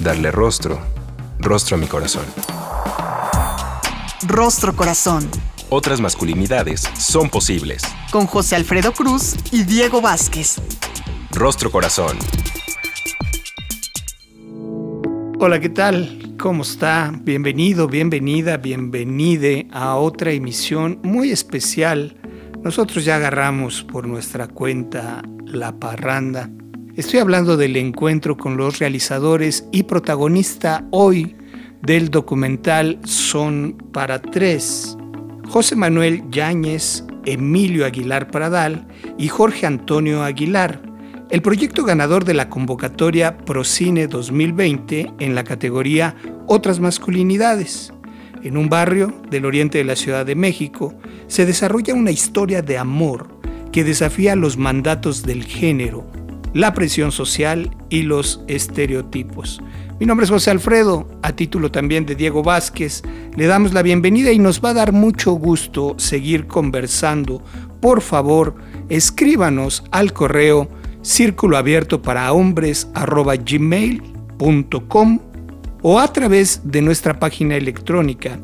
Darle rostro, rostro a mi corazón. Rostro Corazón. Otras masculinidades son posibles. Con José Alfredo Cruz y Diego Vázquez. Rostro Corazón. Hola, ¿qué tal? ¿Cómo está? Bienvenido, bienvenida, bienvenide a otra emisión muy especial. Nosotros ya agarramos por nuestra cuenta la parranda. Estoy hablando del encuentro con los realizadores y protagonista hoy del documental Son para Tres. José Manuel Yáñez, Emilio Aguilar Pradal y Jorge Antonio Aguilar el proyecto ganador de la convocatoria Procine 2020 en la categoría Otras masculinidades. En un barrio del oriente de la Ciudad de México se desarrolla una historia de amor que desafía los mandatos del género, la presión social y los estereotipos. Mi nombre es José Alfredo, a título también de Diego Vázquez. Le damos la bienvenida y nos va a dar mucho gusto seguir conversando. Por favor, escríbanos al correo círculo abierto para hombres gmail.com o a través de nuestra página electrónica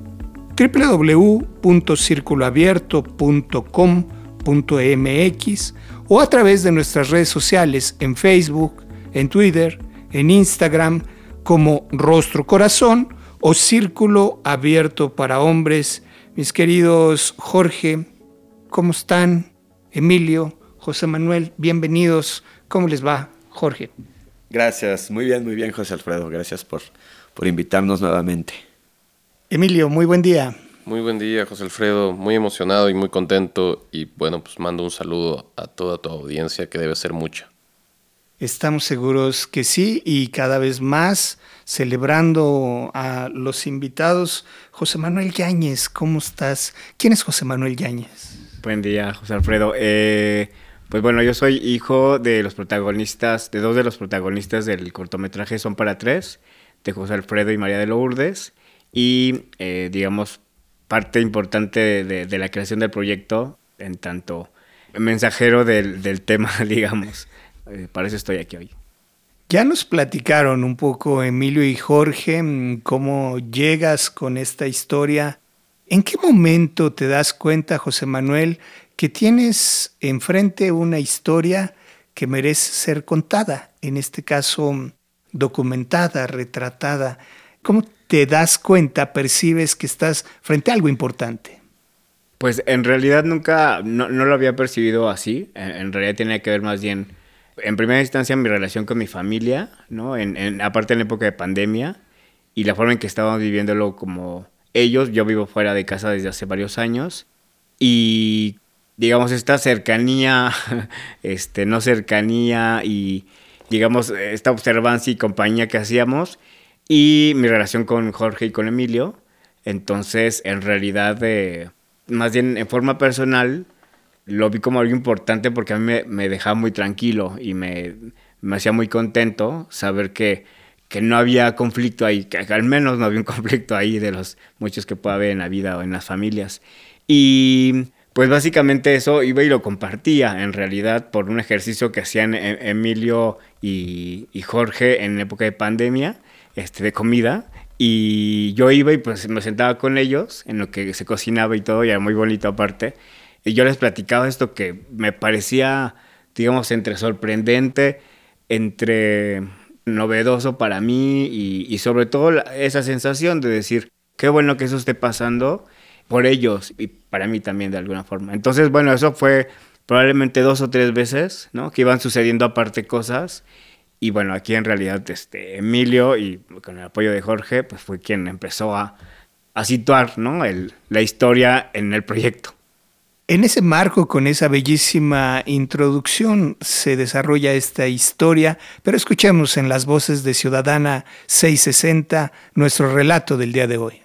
www.circuloabierto.com.mx o a través de nuestras redes sociales en Facebook, en Twitter, en Instagram como Rostro Corazón o Círculo Abierto para Hombres. Mis queridos Jorge, ¿cómo están? Emilio, José Manuel, bienvenidos. ¿Cómo les va, Jorge? Gracias, muy bien, muy bien, José Alfredo. Gracias por, por invitarnos nuevamente. Emilio, muy buen día. Muy buen día, José Alfredo. Muy emocionado y muy contento. Y bueno, pues mando un saludo a toda tu audiencia, que debe ser mucha. Estamos seguros que sí y cada vez más celebrando a los invitados. José Manuel Yáñez, ¿cómo estás? ¿Quién es José Manuel Yáñez? Buen día, José Alfredo. Eh, pues bueno, yo soy hijo de los protagonistas, de dos de los protagonistas del cortometraje Son para Tres, de José Alfredo y María de Lourdes, y eh, digamos, parte importante de, la creación del proyecto, en tanto mensajero del, tema, digamos. Eh, para eso estoy aquí hoy. Ya nos platicaron un poco Emilio y Jorge mm, cómo llegas con esta historia. ¿En qué momento te das cuenta, José Manuel, que tienes enfrente una historia que merece ser contada, en este caso documentada, retratada. ¿Cómo te das cuenta, percibes que estás frente a algo importante? Pues en realidad nunca, no, lo había percibido así, en, realidad tenía que ver más bien, en primera instancia, mi relación con mi familia, ¿no? En, aparte en la época de pandemia y la forma en que estábamos viviéndolo como ellos, yo vivo fuera de casa desde hace varios años y digamos, esta cercanía, este, no cercanía y, digamos, esta observancia y compañía que hacíamos y mi relación con Jorge y con Emilio. Entonces, en realidad, eh, más bien en forma personal, lo vi como algo importante porque a mí me, dejaba muy tranquilo y me, me, hacía muy contento saber que, que no había conflicto ahí, que al menos no había un conflicto ahí de los muchos que puede haber en la vida o en las familias. Y pues básicamente eso iba y lo compartía en realidad por un ejercicio que hacían e-, Emilio y, Jorge en época de pandemia, este, de comida. Y yo iba y pues me sentaba con ellos en lo que se cocinaba y todo, y era muy bonito aparte. Y yo les platicaba esto que me parecía, digamos, entre sorprendente, entre novedoso para mí y, sobre todo esa sensación de decir, qué bueno que eso esté pasando por ellos y para mí también de alguna forma. Entonces, bueno, eso fue probablemente dos o tres veces, ¿no? Que iban sucediendo aparte cosas. Y bueno, aquí en realidad este, Emilio y con el apoyo de Jorge, pues fue quien empezó a, a situar, ¿no? El, la historia en el proyecto. En ese marco, con esa bellísima introducción, se desarrolla esta historia, pero escuchemos en las voces de Ciudadana 660 nuestro relato del día de hoy.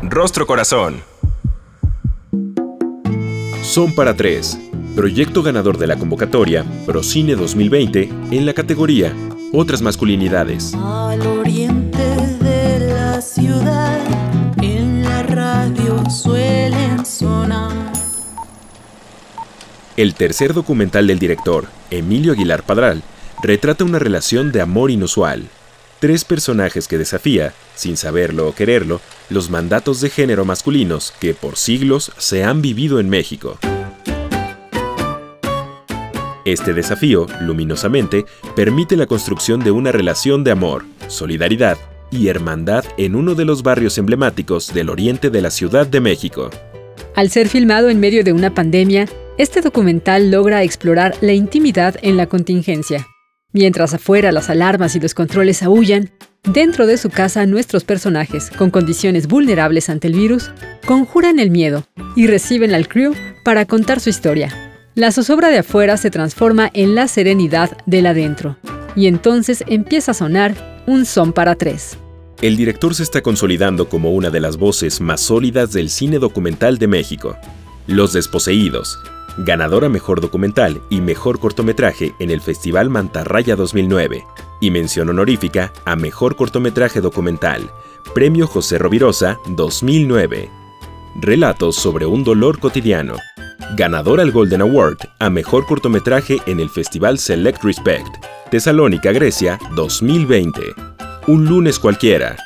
Rostro Corazón. Son para tres. Proyecto ganador de la convocatoria Procine 2020 en la categoría Otras masculinidades. Al oriente de la ciudad, en la radio suelen sonar. El tercer documental del director, Emilio Aguilar Padral, retrata una relación de amor inusual. Tres personajes que desafía, sin saberlo o quererlo, los mandatos de género masculinos que por siglos se han vivido en México. Este desafío, luminosamente, permite la construcción de una relación de amor, solidaridad y hermandad en uno de los barrios emblemáticos del oriente de la Ciudad de México. Al ser filmado en medio de una pandemia, este documental logra explorar la intimidad en la contingencia. Mientras afuera las alarmas y los controles aullan, dentro de su casa nuestros personajes, con condiciones vulnerables ante el virus, conjuran el miedo y reciben al crew para contar su historia, la zozobra de afuera se transforma en la serenidad del adentro, y entonces empieza a sonar un son para tres. El director se está consolidando como una de las voces más sólidas del cine documental de México. Los Desposeídos, ganadora Mejor Documental y Mejor Cortometraje en el Festival Mantarraya 2009, y mención honorífica a Mejor Cortometraje Documental, Premio José Rovirosa 2009. Relatos sobre un dolor cotidiano, ganador al Golden Award a Mejor Cortometraje en el Festival Select Respect, Tesalónica, Grecia, 2020. Un lunes cualquiera.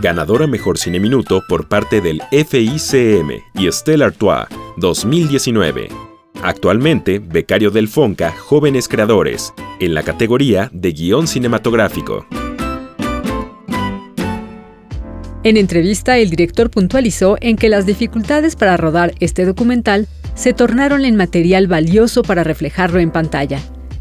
Ganadora Mejor Cine Minuto por parte del FICM y Stella Artois, 2019. Actualmente, becario del FONCA Jóvenes Creadores, en la categoría de guion cinematográfico. En entrevista, el director puntualizó en que las dificultades para rodar este documental se tornaron en material valioso para reflejarlo en pantalla.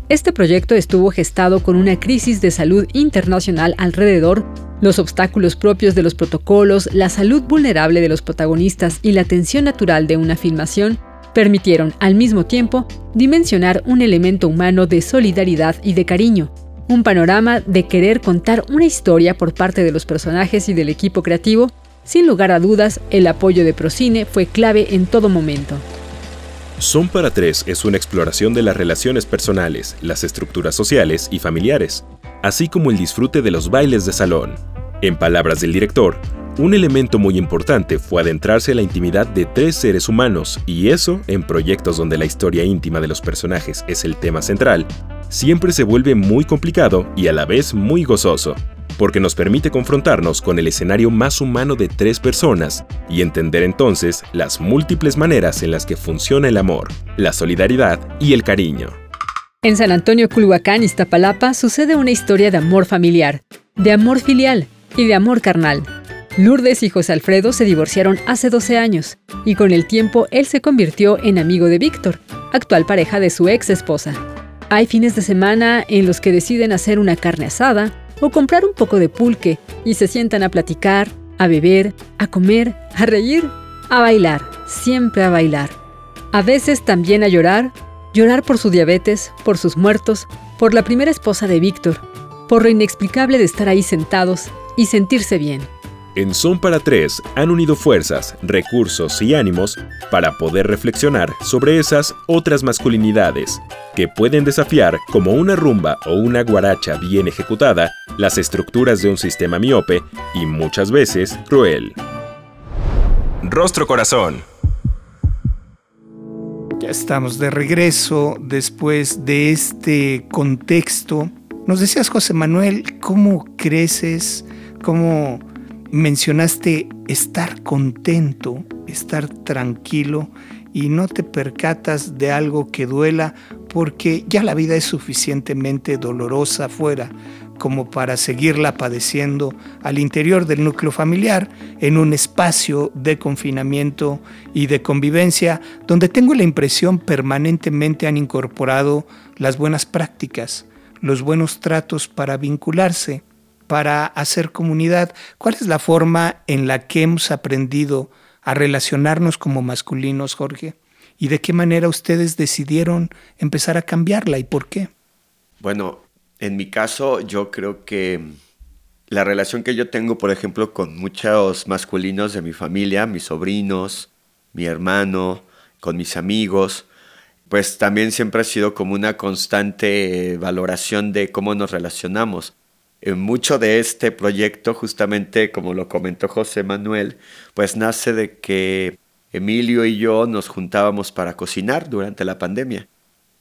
Este proyecto estuvo gestado con una crisis de salud internacional alrededor, los obstáculos propios de los protocolos, la salud vulnerable de los protagonistas y la tensión natural de una filmación permitieron al mismo tiempo dimensionar un elemento humano de solidaridad y de cariño, un panorama de querer contar una historia por parte de los personajes y del equipo creativo. Sin lugar a dudas, el apoyo de Procine fue clave en todo momento. Son para tres es una exploración de las relaciones personales, las estructuras sociales y familiares, así como el disfrute de los bailes de salón. En palabras del director, un elemento muy importante fue adentrarse en la intimidad de tres seres humanos, y eso, en proyectos donde la historia íntima de los personajes es el tema central, siempre se vuelve muy complicado y a la vez muy gozoso porque nos permite confrontarnos con el escenario más humano de tres personas y entender entonces las múltiples maneras en las que funciona el amor, la solidaridad y el cariño. En San Antonio Culhuacán, Iztapalapa, sucede una historia de amor familiar, de amor filial y de amor carnal. Lourdes y José Alfredo se divorciaron hace 12 años y con el tiempo él se convirtió en amigo de Víctor, actual pareja de su ex esposa. Hay fines de semana en los que deciden hacer una carne asada, o comprar un poco de pulque y se sientan a platicar, a beber, a comer, a reír, a bailar, siempre a bailar. A veces también a llorar, llorar por su diabetes, por sus muertos, por la primera esposa de Víctor, por lo inexplicable de estar ahí sentados y sentirse bien. En Son para Tres han unido fuerzas, recursos y ánimos para poder reflexionar sobre esas otras masculinidades que pueden desafiar como una rumba o una guaracha bien ejecutada las estructuras de un sistema miope y muchas veces cruel. Rostro Corazón. Ya estamos de regreso después de este contexto. Nos decías, José Manuel, cómo creces, cómo mencionaste estar contento, estar tranquilo y no te percatas de algo que duela porque ya la vida es suficientemente dolorosa afuera como para seguirla padeciendo al interior del núcleo familiar, en un espacio de confinamiento y de convivencia, donde tengo la impresión permanentemente han incorporado las buenas prácticas, los buenos tratos para vincularse, para hacer comunidad? ¿Cuál es la forma en la que hemos aprendido a relacionarnos como masculinos, Jorge? y de qué manera ustedes decidieron empezar a cambiarla y por qué. Bueno, en mi caso yo creo que la relación que yo tengo, por ejemplo, con muchos masculinos de mi familia, mis sobrinos, mi hermano, con mis amigos, pues también siempre ha sido como una constante valoración de cómo nos relacionamos. Mucho de este proyecto, justamente como lo comentó José Manuel, pues nace de que Emilio y yo nos juntábamos para cocinar durante la pandemia.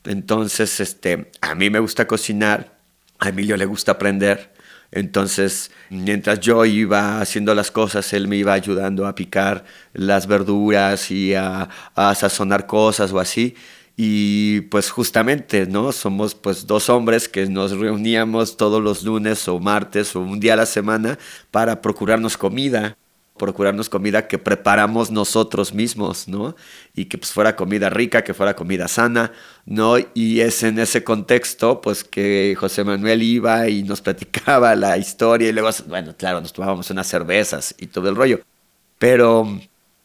Entonces, este, a mí me gusta cocinar, a Emilio le gusta aprender. Entonces, mientras yo iba haciendo las cosas, él me iba ayudando a picar las verduras y a sazonar cosas o así. Y pues justamente, ¿no? Somos pues dos hombres que nos reuníamos todos los lunes o martes o un día a la semana para procurarnos comida procurarnos comida que preparamos nosotros mismos, ¿no? Y que pues fuera comida rica, que fuera comida sana, ¿no? Y es en ese contexto, pues que José Manuel iba y nos platicaba la historia y luego, bueno, claro, nos tomábamos unas cervezas y todo el rollo. Pero,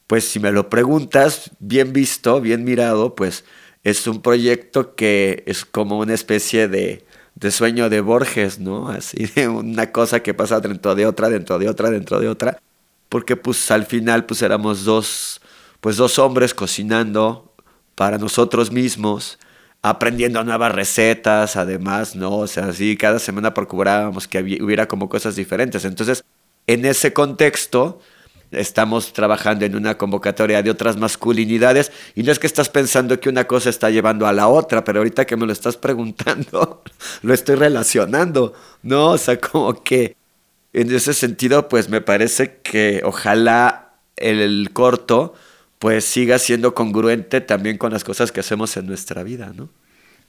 pues si me lo preguntas, bien visto, bien mirado, pues es un proyecto que es como una especie de, de sueño de Borges, ¿no? Así de una cosa que pasa dentro de otra, dentro de otra, dentro de otra porque pues al final pues éramos dos, pues dos hombres cocinando para nosotros mismos, aprendiendo nuevas recetas, además, ¿no? O sea, así cada semana procurábamos que hubiera como cosas diferentes. Entonces, en ese contexto, estamos trabajando en una convocatoria de otras masculinidades y no es que estás pensando que una cosa está llevando a la otra, pero ahorita que me lo estás preguntando, lo estoy relacionando, ¿no? O sea, como que en ese sentido, pues me parece que ojalá el, corto pues siga siendo congruente también con las cosas que hacemos en nuestra vida, ¿no?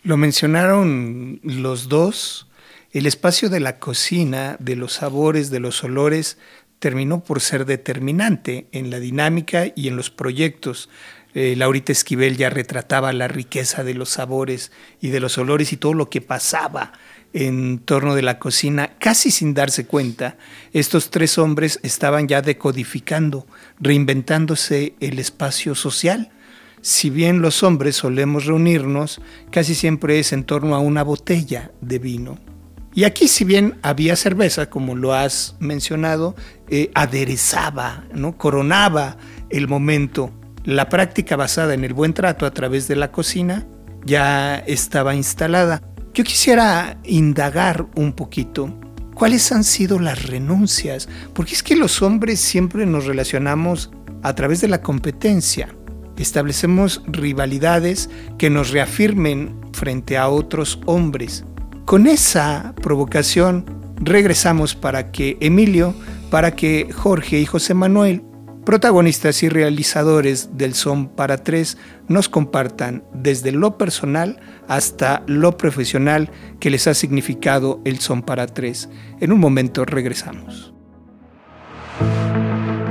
Lo mencionaron los dos. El espacio de la cocina, de los sabores, de los olores, terminó por ser determinante en la dinámica y en los proyectos. Eh, Laurita Esquivel ya retrataba la riqueza de los sabores y de los olores y todo lo que pasaba en torno de la cocina, casi sin darse cuenta, estos tres hombres estaban ya decodificando, reinventándose el espacio social. Si bien los hombres solemos reunirnos, casi siempre es en torno a una botella de vino. Y aquí, si bien había cerveza, como lo has mencionado, eh, aderezaba, ¿no? coronaba el momento. La práctica basada en el buen trato a través de la cocina ya estaba instalada. Yo quisiera indagar un poquito cuáles han sido las renuncias, porque es que los hombres siempre nos relacionamos a través de la competencia. Establecemos rivalidades que nos reafirmen frente a otros hombres. Con esa provocación regresamos para que Emilio, para que Jorge y José Manuel protagonistas y realizadores del Son para Tres nos compartan desde lo personal hasta lo profesional que les ha significado el Son para Tres. En un momento regresamos.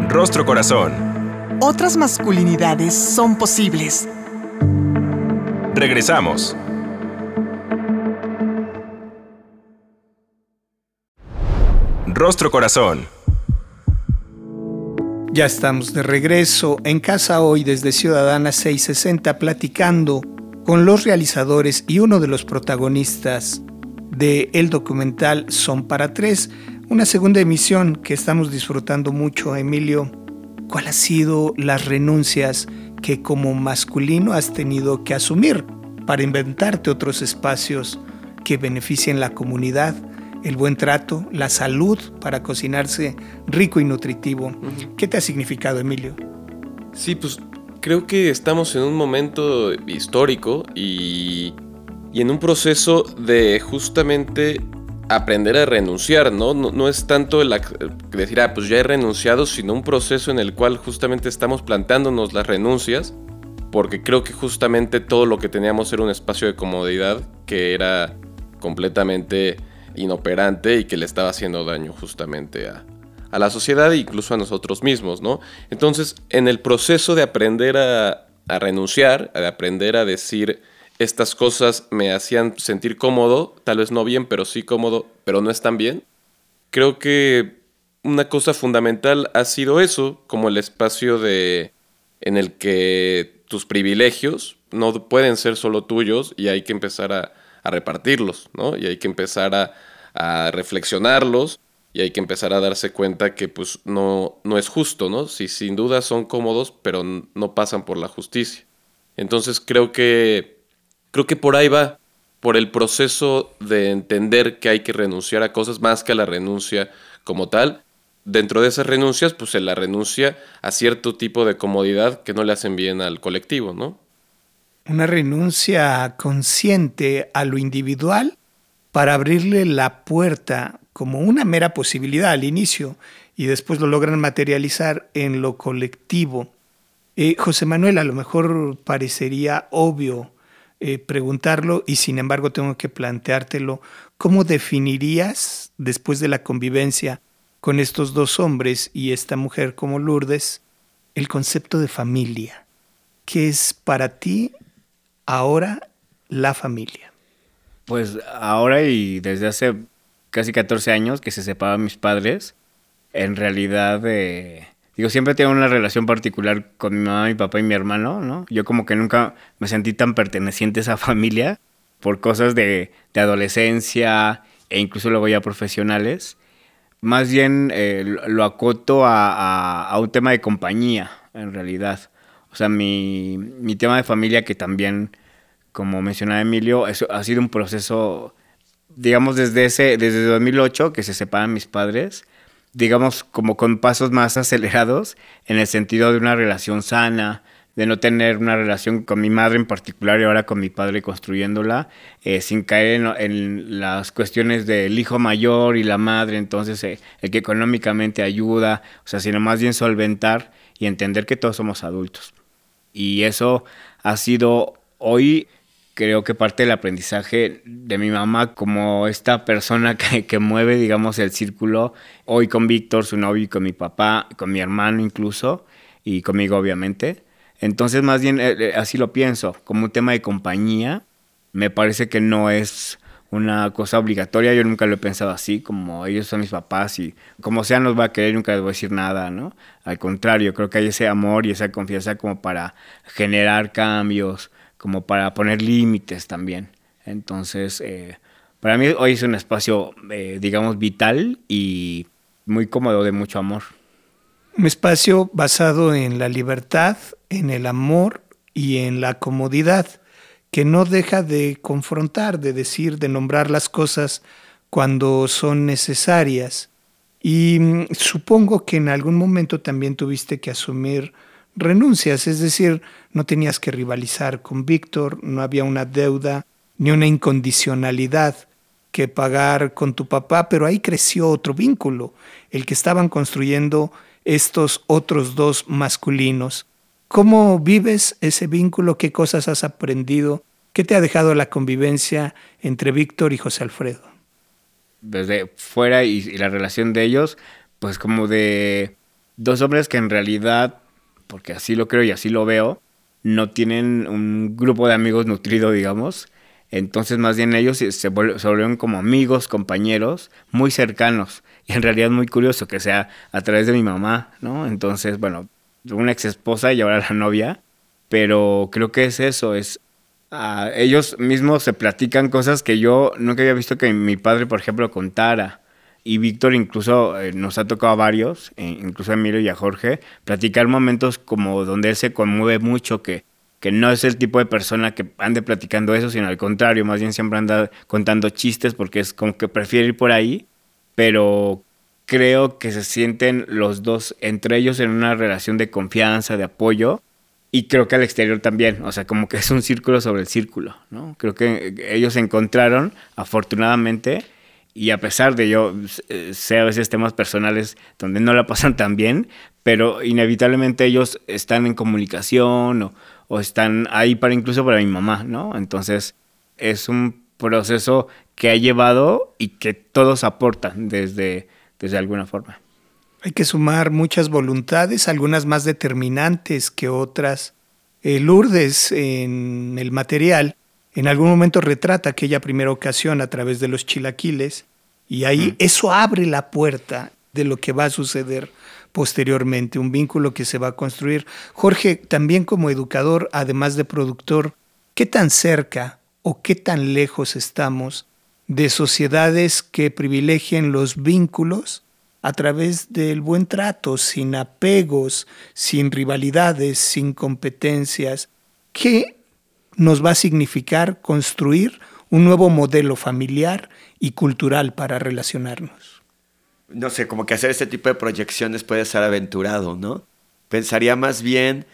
Rostro Corazón. Otras masculinidades son posibles. Regresamos. Rostro Corazón. Ya estamos de regreso en casa hoy desde Ciudadana 660 platicando con los realizadores y uno de los protagonistas de el documental Son para Tres, una segunda emisión que estamos disfrutando mucho, Emilio. ¿Cuál ha sido las renuncias que como masculino has tenido que asumir para inventarte otros espacios que beneficien la comunidad? El buen trato, la salud para cocinarse rico y nutritivo. ¿Qué te ha significado, Emilio? Sí, pues creo que estamos en un momento histórico y, en un proceso de justamente aprender a renunciar, ¿no? No, es tanto el decir, ah, pues ya he renunciado, sino un proceso en el cual justamente estamos plantándonos las renuncias, porque creo que justamente todo lo que teníamos era un espacio de comodidad que era completamente inoperante y que le estaba haciendo daño justamente a, la sociedad e incluso a nosotros mismos, ¿no? Entonces, en el proceso de aprender a, a renunciar, de aprender a decir estas cosas me hacían sentir cómodo, tal vez no bien, pero sí cómodo, pero no están bien, creo que una cosa fundamental ha sido eso, como el espacio de en el que tus privilegios no pueden ser solo tuyos y hay que empezar a, repartirlos, ¿no? Y hay que empezar a, a, reflexionarlos y hay que empezar a darse cuenta que pues no, no es justo, ¿no? Si sin duda son cómodos, pero no pasan por la justicia. Entonces creo que, creo que por ahí va, por el proceso de entender que hay que renunciar a cosas más que a la renuncia como tal. Dentro de esas renuncias, pues se la renuncia a cierto tipo de comodidad que no le hacen bien al colectivo, ¿no? Una renuncia consciente a lo individual para abrirle la puerta como una mera posibilidad al inicio y después lo logran materializar en lo colectivo. Eh, José Manuel, a lo mejor parecería obvio eh, preguntarlo y sin embargo tengo que planteártelo. ¿Cómo definirías, después de la convivencia con estos dos hombres y esta mujer como Lourdes, el concepto de familia? ¿Qué es para ti ahora la familia? Pues ahora y desde hace casi 14 años que se separaron mis padres, en realidad... Eh, Digo, siempre tengo una relación particular con mi mamá, mi papá y mi hermano, ¿no? Yo como que nunca me sentí tan perteneciente a esa familia por cosas de, de adolescencia e incluso luego ya profesionales. Más bien eh, lo acoto a, a, un tema de compañía, en realidad. O sea, mi, mi tema de familia que también, como mencionaba Emilio, eso ha sido un proceso, digamos, desde, ese, desde 2008 que se separan mis padres digamos, como con pasos más acelerados en el sentido de una relación sana, de no tener una relación con mi madre en particular y ahora con mi padre construyéndola, eh, sin caer en, las cuestiones del hijo mayor y la madre, entonces eh, el que económicamente ayuda, o sea, sino más bien solventar y entender que todos somos adultos. Y eso ha sido hoy creo que parte del aprendizaje de mi mamá como esta persona que, mueve, digamos, el círculo, hoy con Víctor, su novio, y con mi papá, con mi hermano incluso, y conmigo obviamente. Entonces, más bien eh, eh, así lo pienso, como un tema de compañía, me parece que no es una cosa obligatoria, yo nunca lo he pensado así, como ellos son mis papás y como sea nos va a querer, nunca les voy a decir nada, ¿no? Al contrario, creo que hay ese amor y esa confianza como para generar cambios, como para poner límites también. Entonces, eh, para mí hoy es un espacio, eh, digamos, vital y muy cómodo de mucho amor. Un espacio basado en la libertad, en el amor y en la comodidad, que no deja de confrontar, de decir, de nombrar las cosas cuando son necesarias. Y mm, supongo que en algún momento también tuviste que asumir renuncias, es decir, no tenías que rivalizar con Víctor, no había una deuda ni una incondicionalidad que pagar con tu papá, pero ahí creció otro vínculo, el que estaban construyendo estos otros dos masculinos. ¿Cómo vives ese vínculo? ¿Qué cosas has aprendido? ¿Qué te ha dejado la convivencia entre Víctor y José Alfredo? Desde fuera y, la relación de ellos, pues como de dos hombres que en realidad porque así lo creo y así lo veo, no tienen un grupo de amigos nutrido, digamos. Entonces, más bien ellos se, volvieron como amigos, compañeros, muy cercanos. Y en realidad muy curioso que sea a través de mi mamá, ¿no? Entonces, bueno, una ex esposa y ahora la novia. Pero creo que es eso, es ah, ellos mismos se platican cosas que yo nunca había visto que mi padre, por ejemplo, contara y Víctor incluso eh, nos ha tocado a varios, eh, incluso a Emilio y a Jorge, platicar momentos como donde él se conmueve mucho, que, que no es el tipo de persona que ande platicando eso, sino al contrario, más bien siempre anda contando chistes porque es como que prefiere ir por ahí, pero creo que se sienten los dos entre ellos en una relación de confianza, de apoyo, y creo que al exterior también, o sea, como que es un círculo sobre el círculo, ¿no? Creo que ellos se encontraron, afortunadamente, y a pesar de yo eh, sé a veces temas personales donde no la pasan tan bien, pero inevitablemente ellos están en comunicación o, o, están ahí para incluso para mi mamá, ¿no? Entonces es un proceso que ha llevado y que todos aportan desde, desde alguna forma. Hay que sumar muchas voluntades, algunas más determinantes que otras. Eh, Lourdes en el material en algún momento retrata aquella primera ocasión a través de los chilaquiles y ahí mm. eso abre la puerta de lo que va a suceder posteriormente, un vínculo que se va a construir. Jorge, también como educador, además de productor, ¿qué tan cerca o qué tan lejos estamos de sociedades que privilegien los vínculos a través del buen trato, sin apegos, sin rivalidades, sin competencias? ¿Qué nos va a significar construir un nuevo modelo familiar y cultural para relacionarnos? No sé, como que hacer este tipo de proyecciones puede ser aventurado, ¿no? Pensaría más bien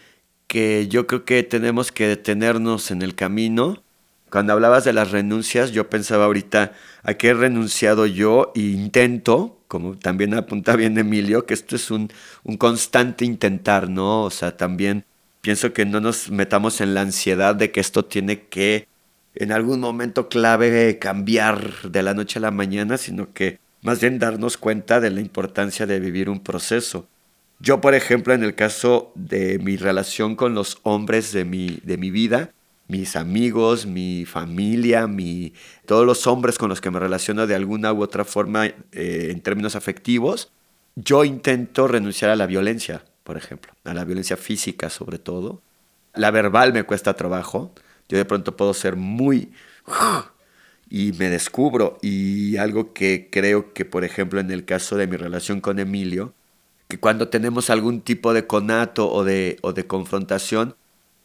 que yo creo que tenemos que detenernos en el camino cuando hablabas de las renuncias, yo pensaba ahorita a qué he renunciado yo e intento, como también apunta bien Emilio, que esto es un, un constante intentar, ¿no? O sea, también pienso que no nos metamos en la ansiedad de que esto tiene que en algún momento clave cambiar de la noche a la mañana, sino que más bien darnos cuenta de la importancia de vivir un proceso. Yo, por ejemplo, en el caso de mi relación con los hombres de mi, de mi vida, mis amigos, mi familia, mi, todos los hombres con los que me relaciono de alguna u otra forma eh, en términos afectivos, yo intento renunciar a la violencia, por ejemplo, a la violencia física sobre todo. La verbal me cuesta trabajo. Yo de pronto puedo ser muy... y me descubro. Y algo que creo que, por ejemplo, en el caso de mi relación con Emilio, que cuando tenemos algún tipo de conato o de, o de confrontación,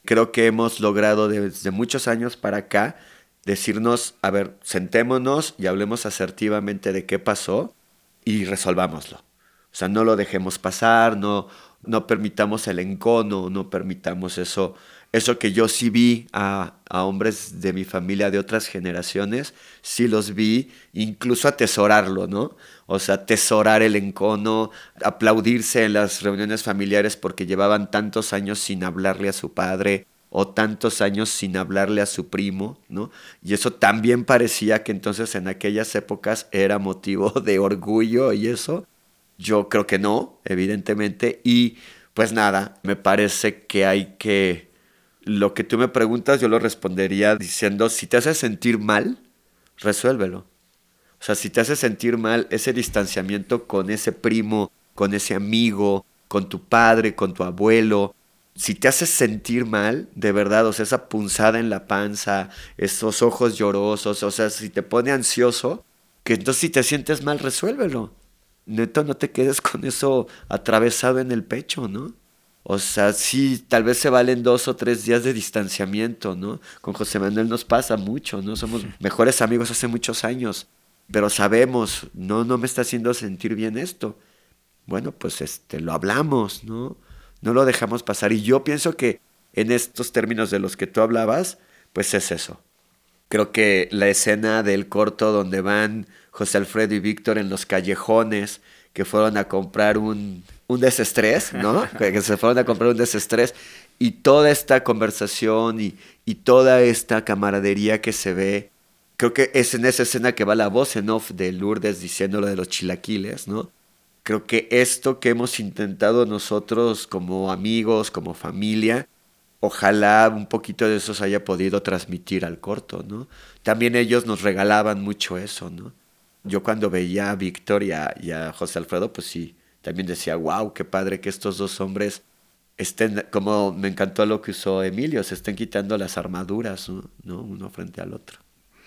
creo que hemos logrado desde muchos años para acá decirnos, a ver, sentémonos y hablemos asertivamente de qué pasó y resolvámoslo. O sea, no lo dejemos pasar, no, no permitamos el encono, no permitamos eso, eso que yo sí vi a, hombres de mi familia de otras generaciones, sí los vi, incluso atesorarlo, ¿no? O sea, atesorar el encono, aplaudirse en las reuniones familiares porque llevaban tantos años sin hablarle a su padre o tantos años sin hablarle a su primo, ¿no? Y eso también parecía que entonces en aquellas épocas era motivo de orgullo y eso. Yo creo que no, evidentemente. Y pues nada, me parece que hay que lo que tú me preguntas, yo lo respondería diciendo, si te hace sentir mal, resuélvelo. O sea, si te hace sentir mal ese distanciamiento con ese primo, con ese amigo, con tu padre, con tu abuelo, si te hace sentir mal, de verdad, o sea, esa punzada en la panza, esos ojos llorosos, o sea, si te pone ansioso, que entonces si te sientes mal, resuélvelo. Neto, no te quedes con eso atravesado en el pecho, ¿no? O sea, sí, tal vez se valen dos o tres días de distanciamiento, ¿no? Con José Manuel nos pasa mucho, ¿no? Somos mejores amigos hace muchos años, pero sabemos, no, no me está haciendo sentir bien esto. Bueno, pues este, lo hablamos, ¿no? No lo dejamos pasar. Y yo pienso que en estos términos de los que tú hablabas, pues es eso. Creo que la escena del corto donde van José Alfredo y Víctor en los callejones, que fueron a comprar un, un desestrés, ¿no? que se fueron a comprar un desestrés. Y toda esta conversación y, y toda esta camaradería que se ve, creo que es en esa escena que va la voz en off de Lourdes diciendo lo de los chilaquiles, ¿no? Creo que esto que hemos intentado nosotros como amigos, como familia, ojalá un poquito de eso se haya podido transmitir al corto, ¿no? También ellos nos regalaban mucho eso, ¿no? yo cuando veía a Víctor y a, José Alfredo, pues sí, también decía, wow, qué padre que estos dos hombres estén, como me encantó lo que usó Emilio, se estén quitando las armaduras, ¿no? Uno frente al otro.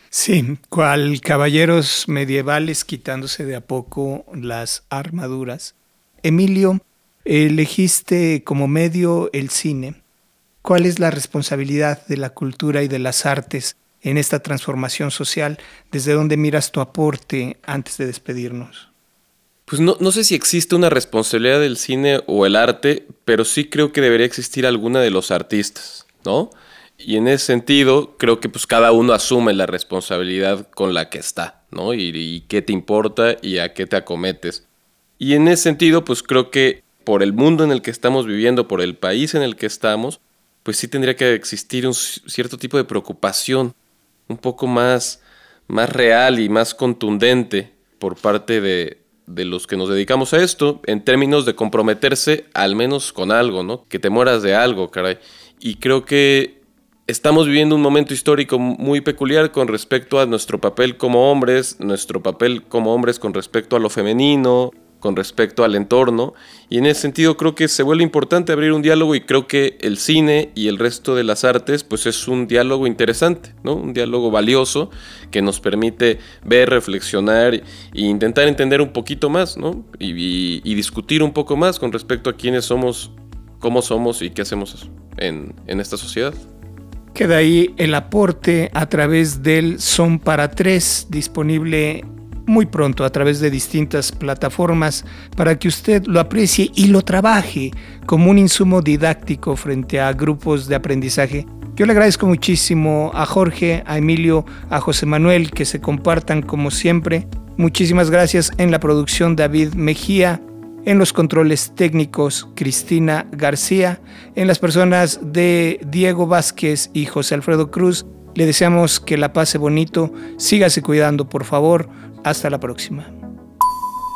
Sí, cual caballeros medievales quitándose de a poco las armaduras. Emilio, elegiste como medio el cine. ¿Cuál es la responsabilidad de la cultura y de las artes en esta transformación social? ¿Desde dónde miras tu aporte antes de despedirnos? Pues no, no, sé si existe una responsabilidad del cine o el arte, pero sí creo que debería existir alguna de los artistas, ¿no? Y en ese sentido, creo que pues cada uno asume la responsabilidad con la que está, ¿no? Y, y qué te importa y a qué te acometes. Y en ese sentido, pues creo que por el mundo en el que estamos viviendo, por el país en el que estamos, pues sí tendría que existir un cierto tipo de preocupación un poco más, más real y más contundente por parte de, de los que nos dedicamos a esto, en términos de comprometerse al menos con algo, ¿no? Que te mueras de algo, caray. Y creo que estamos viviendo un momento histórico muy peculiar con respecto a nuestro papel como hombres, nuestro papel como hombres con respecto a lo femenino, con respecto al entorno y en ese sentido creo que se vuelve importante abrir un diálogo y creo que el cine y el resto de las artes pues es un diálogo interesante, ¿no? Un diálogo valioso que nos permite ver, reflexionar e intentar entender un poquito más, ¿no? Y, discutir un poco más con respecto a quiénes somos, cómo somos y qué hacemos en, en esta sociedad. Queda ahí el aporte a través del Son para Tres, disponible muy pronto a través de distintas plataformas para que usted lo aprecie y lo trabaje como un insumo didáctico frente a grupos de aprendizaje. Yo le agradezco muchísimo a Jorge, a Emilio, a José Manuel que se compartan como siempre. Muchísimas gracias en la producción David Mejía, en los controles técnicos Cristina García, en las personas de Diego Vázquez y José Alfredo Cruz. Le deseamos que la pase bonito, sígase cuidando por favor, hasta la próxima.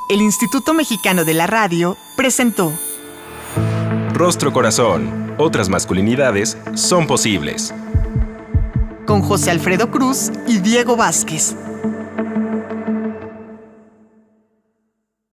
El Instituto Mexicano de la Radio presentó Rostro Corazón, otras masculinidades son posibles. Con José Alfredo Cruz y Diego Vázquez.